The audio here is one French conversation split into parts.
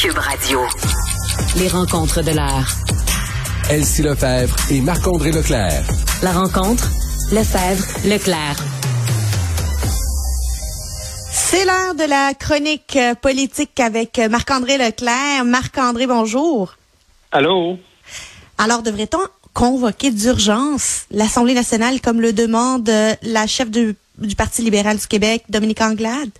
Cube Radio. Les rencontres de l'art. Elsie Lefebvre et Marc-André Leclerc. La rencontre, Lefebvre, Leclerc. C'est l'heure de la chronique euh, politique avec euh, Marc-André Leclerc. Marc-André, bonjour. Allô? Alors, devrait-on convoquer d'urgence l'Assemblée nationale comme le demande euh, la chef du, du Parti libéral du Québec, Dominique Anglade?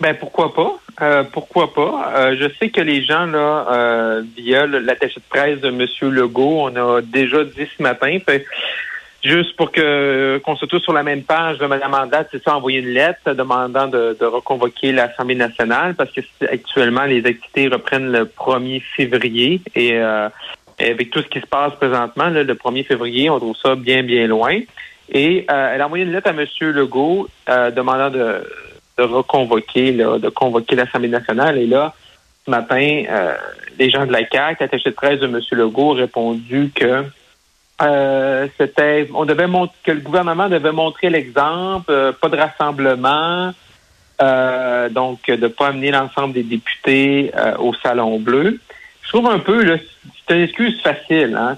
Ben pourquoi pas? Euh, pourquoi pas? Euh, je sais que les gens, là, euh, via l'attaché de presse de M. Legault, on a déjà dit ce matin, fait, juste pour que qu'on soit tous sur la même page, de Mme Andade, c'est ça, envoyer une lettre demandant de, de reconvoquer l'Assemblée nationale parce que actuellement, les activités reprennent le 1er février et, euh, avec tout ce qui se passe présentement, là, le 1er février, on trouve ça bien, bien loin. Et euh, elle a envoyé une lettre à M. Legault euh, demandant de de reconvoquer, là, de convoquer l'Assemblée nationale. Et là, ce matin, euh, les gens de la CAQ, attaché de presse de M. Legault, ont répondu que euh, c'était, on devait montrer, que le gouvernement devait montrer l'exemple, euh, pas de rassemblement, donc de pas amener l'ensemble des députés au Salon Bleu. Je trouve un peu, là, c'est une excuse facile. Hein,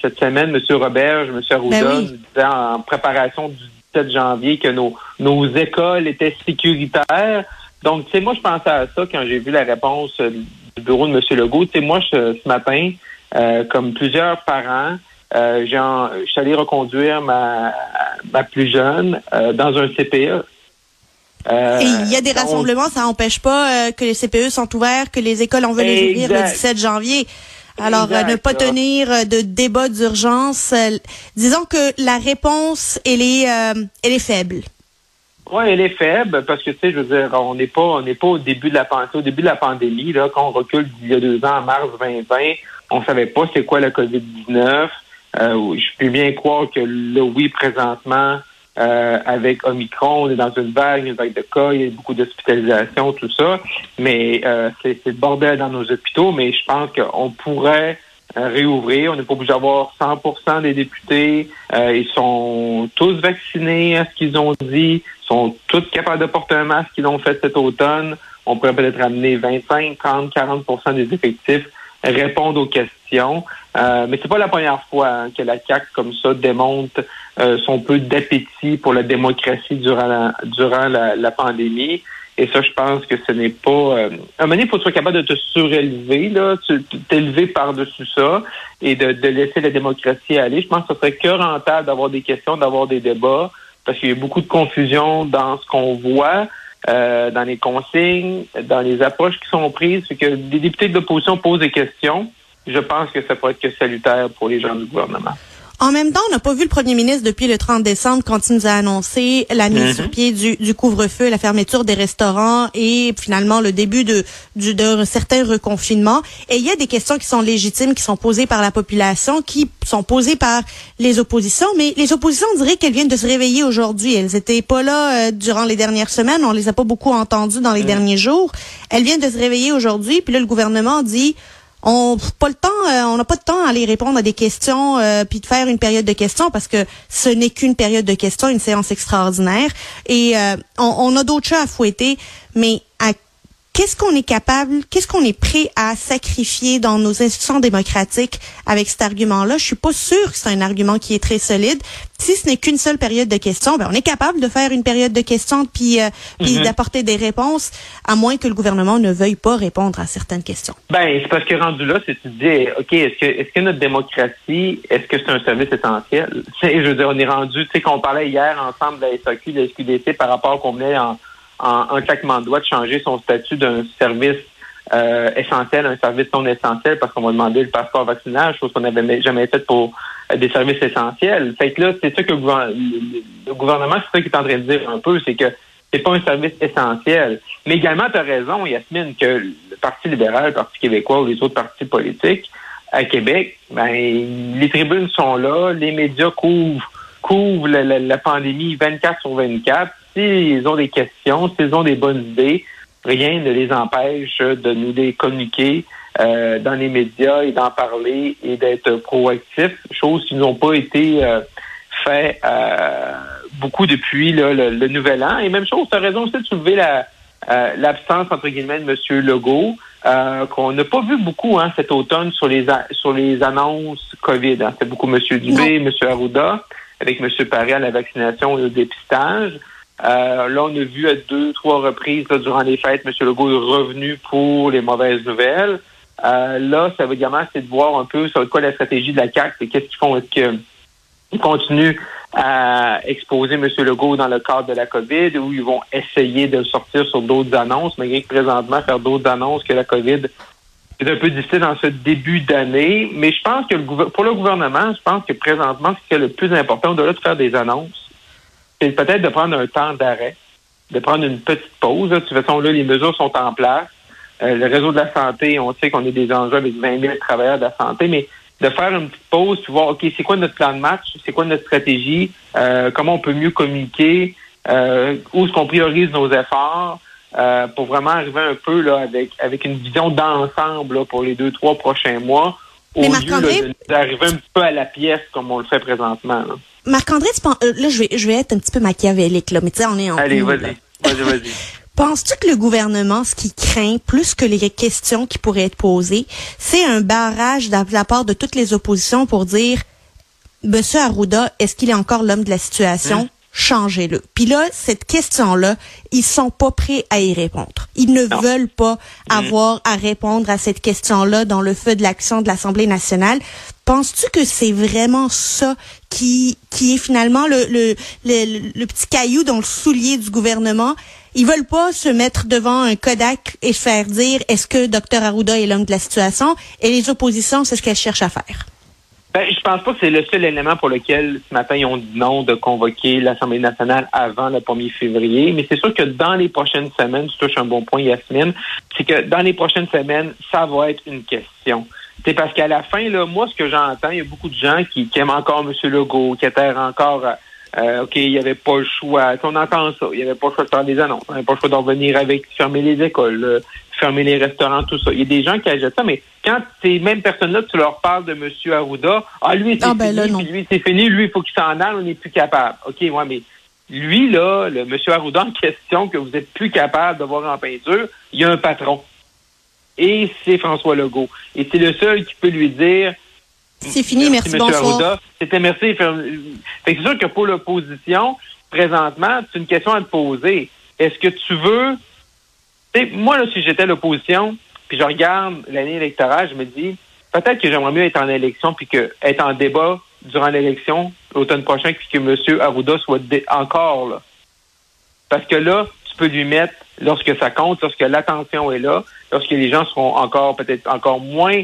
cette semaine, M. Roberge, M. Arruda Ben oui. nous disait en préparation du 17 janvier que nos, nos écoles étaient sécuritaires. Donc, tu sais, moi, je pensais à ça quand j'ai vu la réponse euh, du bureau de M. Legault. Tu sais, moi, je- ce matin, euh, comme plusieurs parents, euh, j'ai en- je suis allé reconduire ma, ma plus jeune euh, dans un CPE. Euh, Et il y a des rassemblements, ça n'empêche pas euh, que les CPE sont ouverts, que les écoles, on veut les ouvrir le Exact. 17 janvier. Alors, euh, Exact, ne pas là. tenir euh, de débat d'urgence. euh, disons que la réponse, elle est, euh, elle est faible. Oui, elle est faible parce que tu sais, je veux dire, on n'est pas, on n'est pas au début de la pandémie. Au début de la pandémie, là, quand on recule d'il y a deux ans, en mars 2020, on savait pas c'est quoi la COVID-19. Euh, je peux bien croire que là, oui, présentement, euh, avec Omicron, on est dans une vague, une vague de cas, il y a beaucoup d'hospitalisation, tout ça. Mais euh, c'est c'est le bordel dans nos hôpitaux. Mais je pense qu'on pourrait euh, réouvrir. On n'est pas obligé d'avoir 100% des députés. Euh, ils sont tous vaccinés à ce qu'ils ont dit. Ils sont tous capables de porter un masque qu'ils ont fait cet automne. On pourrait peut-être amener 25, 30, 40% des effectifs répondre aux questions. Euh, mais c'est pas la première fois hein, que la CAC comme ça démontre euh, son peu d'appétit pour la démocratie durant la, durant la, la pandémie. Et ça, je pense que ce n'est pas. Euh, à un moment donné, il faut sois capable de te surélever, là, t'élever par-dessus ça et de, de laisser la démocratie aller. Je pense que ce serait que rentable d'avoir des questions, d'avoir des débats, parce qu'il y a beaucoup de confusion dans ce qu'on voit, euh, dans les consignes, dans les approches qui sont prises. C'est que des députés de l'opposition posent des questions. Je pense que ça pourrait être que salutaire pour les gens du gouvernement. En même temps, on n'a pas vu le premier ministre depuis le 30 décembre quand il nous a annoncé la mise sur pied du, du couvre-feu, la fermeture des restaurants et finalement le début de, du, de certains reconfinements. Et il y a des questions qui sont légitimes, qui sont posées par la population, qui sont posées par les oppositions. Mais les oppositions, on dirait qu'elles viennent de se réveiller aujourd'hui. Elles étaient pas là euh, durant les dernières semaines. On les a pas beaucoup entendues dans les derniers jours. Elles viennent de se réveiller aujourd'hui. Puis là, le gouvernement dit on pas le temps, euh, on n'a pas de temps à aller répondre à des questions euh, puis de faire une période de questions parce que ce n'est qu'une période de questions, une séance extraordinaire. Et euh, on, a d'autres chats à fouetter, mais à qu'est-ce qu'on est capable, qu'est-ce qu'on est prêt à sacrifier dans nos institutions démocratiques avec cet argument-là? Je suis pas sûre que c'est un argument qui est très solide. Si ce n'est qu'une seule période de questions, ben on est capable de faire une période de questions puis euh, puis Mhm. d'apporter des réponses, à moins que le gouvernement ne veuille pas répondre à certaines questions. Ben, c'est parce que rendu là, c'est tu dis, OK, est-ce que est-ce que notre démocratie, est-ce que c'est un service essentiel? Je veux dire, on est rendu, tu sais, qu'on parlait hier ensemble de la SAQ, de la SQDC par rapport qu'on venait en, en un claquement de doigts de changer son statut d'un service euh, essentiel à un service non essentiel parce qu'on va demander le passeport vaccinal, chose qu'on n'avait jamais fait pour euh, des services essentiels. Fait que là, c'est ça que le, gouver- le- le gouvernement, c'est ça qu'il est en train de dire un peu, c'est que c'est pas un service essentiel. Mais également, tu as raison, Yasmine, que le Parti libéral, le Parti québécois ou les autres partis politiques à Québec, ben, les tribunes sont là, les médias couvrent, couvrent la- la pandémie 24 sur 24. S'ils ont des questions, s'ils ont des bonnes idées, rien ne les empêche de nous les communiquer euh, dans les médias et d'en parler et d'être proactifs, chose qui n'ont pas été euh, fait euh, beaucoup depuis là, le, le nouvel an. Et même chose, tu as raison aussi de soulever la, euh, l'absence, entre guillemets, de M. Legault. qu'on n'a pas vu beaucoup hein, cet automne sur les sur les annonces COVID. Hein. C'est beaucoup M. Dubé, M. Arruda, avec M. Paré à la vaccination et au dépistage. Euh, là, on a vu à deux, trois reprises durant les fêtes, M. Legault est revenu pour les mauvaises nouvelles. Euh, là, ça veut également, c'est de voir un peu sur quoi la stratégie de la CAQ, c'est qu'est-ce qu'ils font. Qu'ils continuent à exposer M. Legault dans le cadre de la COVID ou ils vont essayer de sortir sur d'autres annonces, malgré que présentement, faire d'autres annonces que la COVID c'est un peu difficile dans ce début d'année. Mais je pense que le, pour le gouvernement, je pense que présentement, ce qui est le plus important, au-delà de faire des annonces, c'est peut-être de prendre un temps d'arrêt, de prendre une petite pause. De toute façon, là, les mesures sont en place. Euh, le réseau de la santé, on sait qu'on a des enjeux avec 20 000 travailleurs de la santé, mais de faire une petite pause, puis voir, OK, c'est quoi notre plan de match, c'est quoi notre stratégie, euh, comment on peut mieux communiquer, euh, où est-ce qu'on priorise nos efforts? Pour vraiment arriver un peu là avec avec une vision d'ensemble pour les deux, trois prochains mois, au lieu d'arriver un peu à la pièce comme on le fait présentement. Marc-André, là, je vais, je vais être un petit peu machiavélique, là, mais tu sais, on est en... Allez, vas-y, vas-y, vas-y. Penses-tu que le gouvernement, ce qui craint plus que les questions qui pourraient être posées, c'est un barrage de la part de toutes les oppositions pour dire, Monsieur Arruda, est-ce qu'il est encore l'homme de la situation? Hein? Changez-le. Puis là, cette question-là, ils sont pas prêts à y répondre. Ils ne veulent pas hein? avoir à répondre à cette question-là dans le feu de l'action de l'Assemblée nationale. Penses-tu que c'est vraiment ça qui, qui est finalement le, le, le, le petit caillou dans le soulier du gouvernement? Ils veulent pas se mettre devant un Kodak et faire dire est-ce que Dr Arruda est l'homme de la situation? Et les oppositions, c'est ce qu'elles cherchent à faire. Ben, je pense pas que c'est le seul élément pour lequel ce matin ils ont dit non de convoquer l'Assemblée nationale avant le 1er février. Mais c'est sûr que dans les prochaines semaines, tu touches un bon point, Yasmine, c'est que dans les prochaines semaines, ça va être une question. C'est parce qu'à la fin, là, moi, ce que j'entends, il y a beaucoup de gens qui, aiment encore M. Legault, qui adhèrent encore euh, OK, il n'y avait pas le choix. On entend ça? Il n'y avait pas le choix de faire des annonces. Il n'y avait pas le choix d'en venir avec fermer les écoles, fermer les restaurants, tout ça. Il y a des gens qui achètent ça, mais quand ces mêmes personnes-là, tu leur parles de M. Arruda, ah, lui, c'est ah, ben fini, lui, c'est fini, lui, il faut qu'il s'en aille, on n'est plus capable. OK, ouais, mais lui, là, le M. Arruda en question, que vous êtes plus capable de voir en peinture, il y a un patron. Et c'est François Legault. Et c'est le seul qui peut lui dire, c'est fini, merci, merci bonsoir. C'était merci. c'est sûr que pour l'opposition, présentement, c'est une question à te poser. Est-ce que tu veux... moi, si j'étais l'opposition, puis je regarde l'année électorale, je me dis, peut-être que j'aimerais mieux être en élection, puis que être en débat durant l'élection l'automne prochain, puis que M. Arruda soit encore là. Parce que là, tu peux lui mettre, lorsque ça compte, lorsque l'attention est là, lorsque les gens seront encore, peut-être encore moins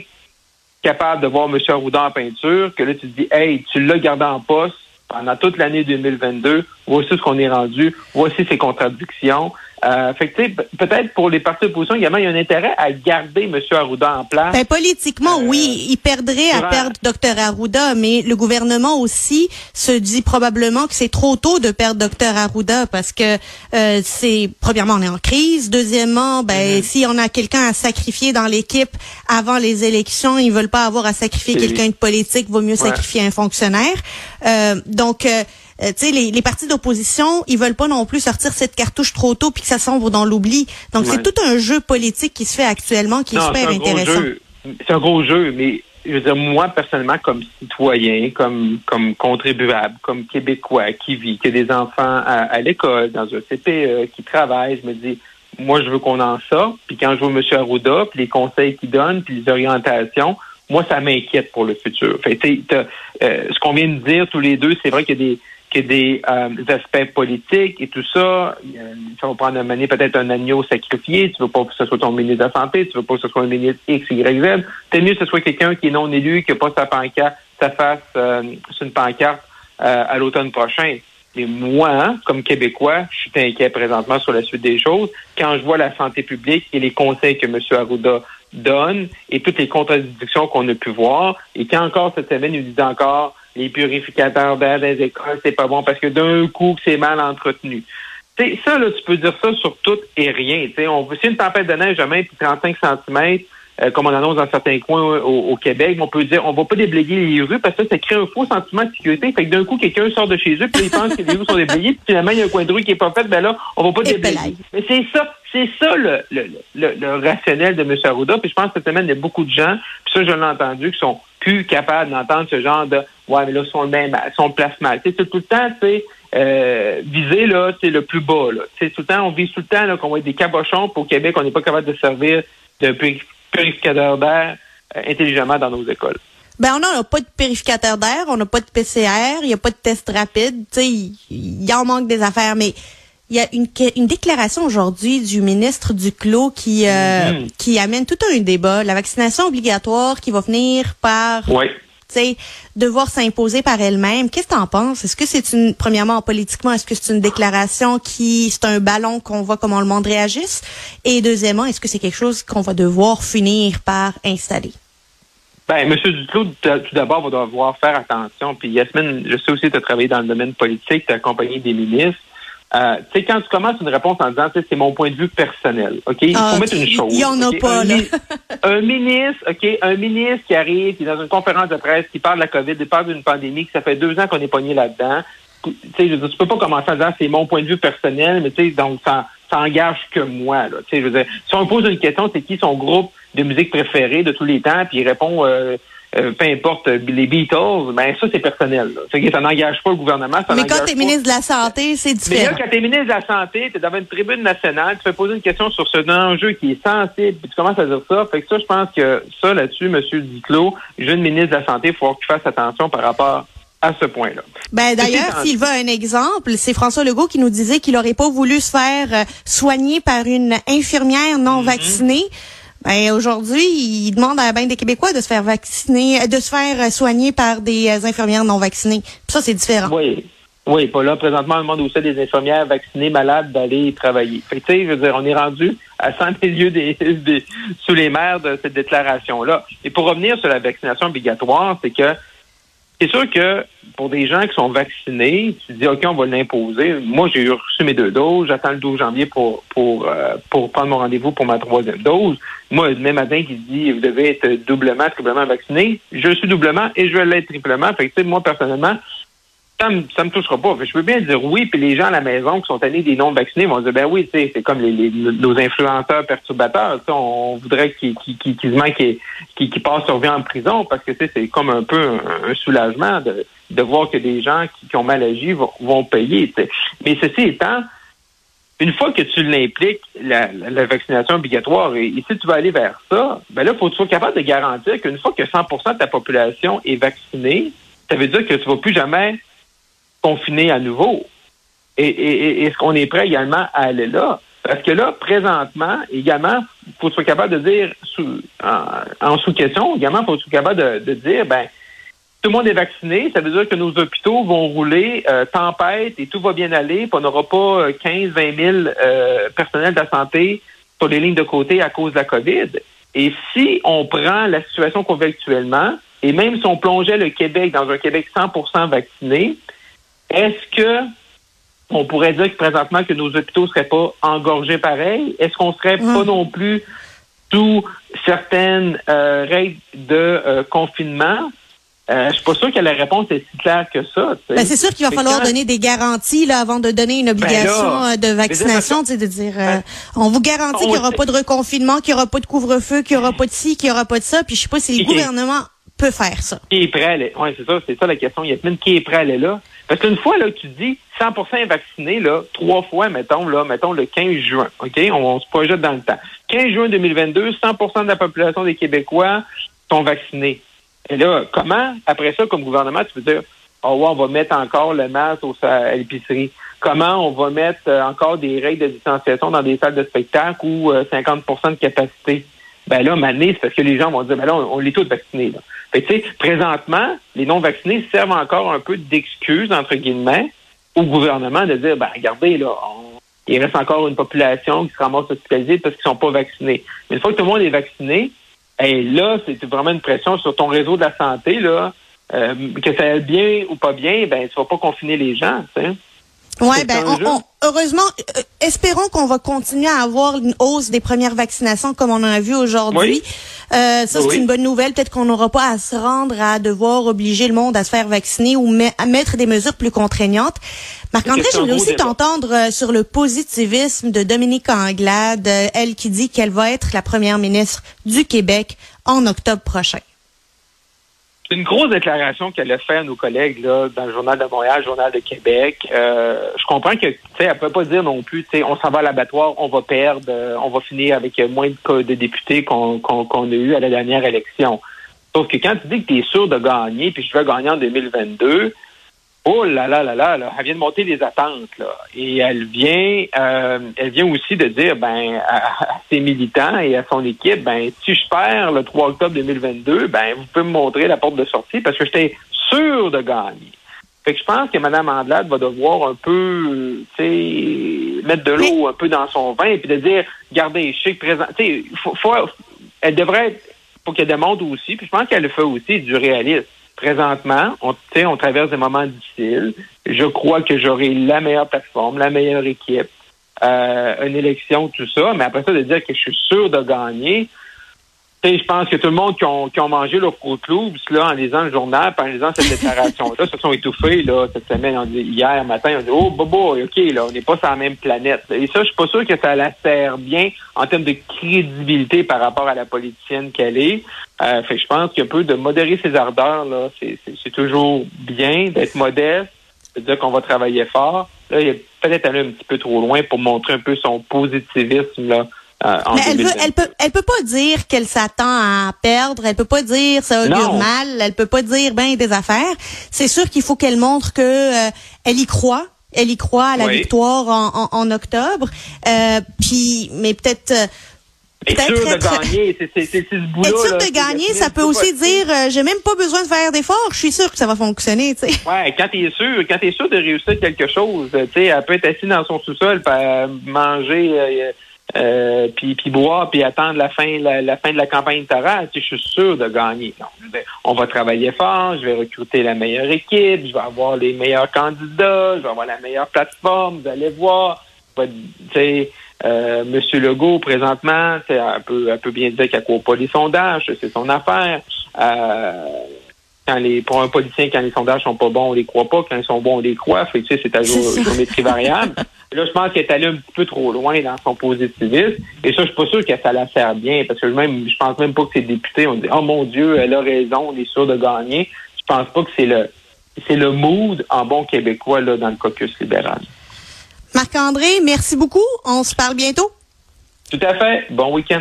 capable de voir M. Arruda en peinture, que là, tu te dis, hey, tu l'as gardé en poste pendant toute l'année 2022, voici ce qu'on est rendu, voici ses contradictions. Euh, fait que, peut-être pour les partis d'opposition, également, il y a un intérêt à garder M. Arruda en place. Ben, politiquement, euh, oui, il perdrait à perdre Dr. Arruda, mais le gouvernement aussi se dit probablement que c'est trop tôt de perdre Dr. Arruda parce que euh, c'est, premièrement, on est en crise. Deuxièmement, ben, mm-hmm. si on a quelqu'un à sacrifier dans l'équipe avant les élections, ils veulent pas avoir à sacrifier quelqu'un de politique, vaut mieux sacrifier un fonctionnaire. Euh, donc, euh, tu sais, les, les, partis d'opposition, ils veulent pas non plus sortir cette cartouche trop tôt puis que ça sombre dans l'oubli. Donc, c'est tout un jeu politique qui se fait actuellement qui est super intéressant. C'est un gros jeu, mais je veux dire, moi, personnellement, comme citoyen, comme, comme contribuable, comme Québécois qui vit, qui a des enfants à, l'école, dans un CPE, qui travaille, je me dis, moi, je veux qu'on en sorte. Puis quand je vois M. Arruda, puis les conseils qu'il donne, puis les orientations, moi, ça m'inquiète pour le futur. Fait, euh, ce qu'on vient de dire tous les deux, c'est vrai qu'il y a des a des aspects politiques et tout ça. Ça va prendre un peut-être un agneau sacrifié. Tu veux pas que ce soit ton ministre de la Santé, tu veux pas que ce soit un ministre X, Y, Z. C'est mieux que ce soit quelqu'un qui est non élu, qui n'a pas sa pancarte, sa face euh, sur une pancarte euh, à l'automne prochain. Mais moi, comme Québécois, je suis inquiet présentement sur la suite des choses. Quand je vois la santé publique et les conseils que M. Arruda donne et toutes les contradictions qu'on a pu voir, et quand encore cette semaine, il dit encore les purificateurs d'air des écoles, c'est pas bon parce que d'un coup, c'est mal entretenu. ça, là, tu peux dire ça sur tout et rien. T'sais, on c'est une tempête de neige puis 35 cm, euh, comme on annonce dans certains coins au, Québec, on peut dire on va pas déblayer les rues parce que ça crée un faux sentiment de sécurité. Fait que d'un coup, quelqu'un sort de chez eux, puis il pense que les rues sont déblayées, puis finalement, il y a un coin de rue qui est pas fait, ben là, on va pas déblayer. Mais c'est ça, c'est ça le, le, le, rationnel de M. Arruda. Puis je pense que cette semaine, il y a beaucoup de gens, puis ça, je l'ai entendu, qui sont plus capables d'entendre ce genre de Ouais, mais là, son même, son place mal. C'est tout le temps, tu sais, euh, viser là, c'est le plus bas. Là. tout le temps, on vise tout le temps là, qu'on va être des cabochons. Pour Québec, on n'est pas capable de servir de purificateur d'air euh, intelligemment dans nos écoles. Ben, on n'a pas de purificateur d'air, on n'a pas de PCR, il n'y a pas de test rapide. Il y en manque des affaires, mais il y a une, une déclaration aujourd'hui du ministre Duclos qui, euh, mm-hmm. qui amène tout un débat. La vaccination obligatoire qui va venir par oui devoir s'imposer par elle-même. Qu'est-ce que tu en penses? Est-ce que c'est une, premièrement, politiquement, est-ce que c'est une déclaration qui, c'est un ballon qu'on voit comment le monde réagisse? Et deuxièmement, est-ce que c'est quelque chose qu'on va devoir finir par installer? Ben, M. Duclos, tout d'abord, va devoir faire attention. Puis Yasmine, je sais aussi que tu as travaillé dans le domaine politique, tu as accompagné des ministres. Euh, tu sais, quand tu commences une réponse en disant, c'est mon point de vue personnel, OK? Il faut ah, mettre une chose. Il y en a pas, là. un ministre, OK, un ministre qui arrive, qui est dans une conférence de presse, qui parle de la COVID, qui parle d'une pandémie, que ça fait deux ans qu'on est pogné là-dedans. Tu sais, je veux dire, tu peux pas commencer en disant, c'est mon point de vue personnel, mais tu sais, donc, ça, ça engage que moi, là. Tu sais, je veux dire, si on pose une question, c'est qui son groupe de musique préféré de tous les temps, puis il répond, euh, euh, peu importe euh, les Beatles, ben ça c'est personnel. Là. Ça n'engage pas le gouvernement. Ça mais quand tu es ministre de la Santé, c'est différent. Mais là, quand tu es ministre de la Santé, tu es dans une tribune nationale, tu fais poser une question sur ce enjeu qui est sensible, puis tu commences à dire ça. Fait que ça, je pense que ça, là-dessus, M. Duclos, jeune ministre de la Santé, il faut qu'il fasse attention par rapport à ce point-là. Ben d'ailleurs, s'il veut un exemple, c'est François Legault qui nous disait qu'il n'aurait pas voulu se faire euh, soigner par une infirmière non mm-hmm. vaccinée. Ben, aujourd'hui, il demande à bien des Québécois de se faire vacciner, de se faire soigner par des euh, infirmières non vaccinées. ça, c'est différent. Oui. Oui, pas là. Présentement, on demande aussi des infirmières vaccinées malades d'aller travailler. Tu sais, je veux dire, on est rendu à 100 milieux des, sous les mers de cette déclaration-là. Et pour revenir sur la vaccination obligatoire, c'est que c'est sûr que pour des gens qui sont vaccinés, tu dis, OK, on va l'imposer. Moi, j'ai reçu mes deux doses. J'attends le 12 janvier pour, pour, euh, pour prendre mon rendez-vous pour ma troisième dose. Moi, le même matin qui dit, vous devez être doublement, triplement vacciné, je suis doublement et je vais l'être triplement. Fait que, moi, personnellement, ça me, me touchera pas. je peux bien dire oui, puis les gens à la maison qui sont allés des non-vaccinés vont dire ben oui, c'est comme les, nos influenceurs perturbateurs. On voudrait qu'ils qu qu qu qu passent leur vie en prison parce que c'est comme un peu un, soulagement de, voir que des gens qui, ont mal agi vont, payer. Mais ceci étant, une fois que tu l'impliques, la, la, vaccination obligatoire, et, si tu vas aller vers ça, ben là, il faut que tu sois capable de garantir qu'une fois que 100% de ta population est vaccinée, ça veut dire que tu ne vas plus jamais confiner à nouveau. Et, est-ce qu'on est prêt également à aller là? Parce que là, présentement, également, il faut être capable de dire sous, en, sous-question, également, il faut être capable de, dire, ben, tout le monde est vacciné, ça veut dire que nos hôpitaux vont rouler euh, tempête et tout va bien aller, puis on n'aura pas 15, 20 000 euh, personnels de la santé sur les lignes de côté à cause de la COVID. Et si on prend la situation qu'on vit actuellement, et même si on plongeait le Québec dans un Québec 100% vacciné, est-ce que on pourrait dire que présentement que nos hôpitaux seraient pas engorgés pareil? Est-ce qu'on serait pas non plus sous certaines euh, règles de euh, confinement? Euh, je suis pas sûr que la réponse est si claire que ça. Ben, c'est sûr qu'il va falloir donner des garanties là avant de donner une ben obligation euh, de vaccination, de dire ben, on vous garantit qu'il n'y aura pas de reconfinement, qu'il n'y aura pas de couvre-feu, qu'il n'y aura pas de ci, qu'il n'y aura pas de ça. Puis je sais pas si le gouvernement peut faire ça. Qui est prêt à aller? Ouais, c'est ça, c'est ça la question, Yasmine. Qui est prêt à aller là? Parce qu'une fois là, tu dis 100% vacciné, là, trois fois, mettons, là, mettons le 15 juin, OK? On, se projette dans le temps. 15 juin 2022, 100% de la population des Québécois sont vaccinés. Et là, comment, après ça, comme gouvernement, tu peux dire, oh ouais, on va mettre encore le masque à l'épicerie. Comment on va mettre euh, encore des règles de distanciation dans des salles de spectacle ou 50% euh, de capacité? Ben là, maintenant, c'est parce que les gens vont dire, ben là, on, on est tous vaccinés. Là. Fait sais, présentement, les non-vaccinés servent encore un peu d'excuse, entre guillemets, au gouvernement de dire, ben regardez, là, il reste encore une population qui se ramasse hospitalisée parce qu'ils sont pas vaccinés. Mais une fois que tout le monde est vacciné, et là, c'est vraiment une pression sur ton réseau de la santé, là, euh, que ça aille bien ou pas bien, ben tu vas pas confiner les gens, tu sais. Ouais, ben heureusement, euh, espérons qu'on va continuer à avoir une hausse des premières vaccinations comme on en a vu aujourd'hui. Euh, ça, c'est Oui. une bonne nouvelle. Peut-être qu'on n'aura pas à se rendre à devoir obliger le monde à se faire vacciner ou me- à mettre des mesures plus contraignantes. Marc-André, j'aimerais aussi t'entendre euh, sur le positivisme de Dominique Anglade, elle qui dit qu'elle va être la première ministre du Québec en octobre prochain. C'est une grosse déclaration qu'elle a fait à nos collègues là, dans le Journal de Montréal, le Journal de Québec. Euh, je comprends que elle peut pas dire non plus, on s'en va à l'abattoir, on va perdre, euh, on va finir avec euh, moins de, de députés qu'on qu'on a eu à la dernière élection. Sauf que quand tu dis que tu es sûr de gagner, puis je vais gagner en 2022, oh là là là là, là, elle vient de monter les attentes là, et elle vient, euh, elle vient aussi de dire ben à, à ses militants et à son équipe, ben si je perds le 3 octobre 2022, ben vous pouvez me montrer la porte de sortie parce que j'étais sûr de gagner. Fait que je pense que Mme Andelade va devoir un peu, tu sais, mettre de l'eau un peu dans son vin et puis de dire, regardez, je sais que présent, tu sais, faut, faut, elle devrait être, faut qu'elle démontre aussi, puis je pense qu'elle le fait aussi, du réalisme. Présentement, on, on traverse des moments difficiles. Je crois que j'aurai la meilleure plateforme, la meilleure équipe, euh, une élection, tout ça. Mais après ça, de dire que je suis sûr de gagner, je pense que tout le monde qui ont, qui ont mangé leur Loops, là, en lisant le journal, en lisant cette déclaration-là, se sont étouffés, là, cette semaine, on dit, hier matin, on dit, oh, bobo, OK, là, on n'est pas sur la même planète. Et ça, je suis pas sûr que ça la sert bien en termes de crédibilité par rapport à la politicienne qu'elle est. Euh, fait je pense qu'il y a un peu de modérer ses ardeurs, là, c'est toujours bien d'être modeste, de dire qu'on va travailler fort. Là, il est peut-être allé un petit peu trop loin pour montrer un peu son positivisme, là, euh, en Mais elle, veut, 2022. elle peut, elle peut pas dire qu'elle s'attend à perdre. Elle peut pas dire ça augure Non. mal. Elle peut pas dire ben des affaires. C'est sûr qu'il faut qu'elle montre que euh, elle y croit. Elle y croit à la Oui. victoire en, en, en octobre. Euh, puis, mais peut-être. euh, Être peut-être sûr de être- gagner, c'est ce bout-là. Être sûr là, de gagner, ça peut aussi dire euh, j'ai même pas besoin de faire d'efforts. Je suis sûr que ça va fonctionner. Tu sais. Ouais, quand t'es sûr, quand t'es sûr de réussir quelque chose, tu sais, elle peut être assise dans son sous-sol, manger, euh, euh, puis boire, puis attendre la fin, la, la fin de la campagne électorale. Tu sais, je suis sûr de gagner. On va travailler fort, je vais recruter la meilleure équipe, je vais avoir les meilleurs candidats, je vais avoir la meilleure plateforme. Vous allez voir. Euh, Monsieur Legault, présentement, c'est un peu, un peu bien dire qu'il ne pas les sondages, c'est son affaire. Euh, quand les, pour un politicien, quand les sondages sont pas bons, on les croit pas. Quand ils sont bons, on les croit. Fait que, tu sais, c'est géo- géométrie variable. Et là, je pense qu'elle est allée un petit peu trop loin dans son positivisme. Et ça, je suis pas sûr que ça la sert bien. Parce que même, je pense même pas que ses députés ont dit, oh mon Dieu, elle a raison, on est sûr de gagner. Je pense pas que c'est le, c'est le mood en bon québécois, là, dans le caucus libéral. Marc-André, merci beaucoup. On se parle bientôt. Tout à fait. Bon week-end.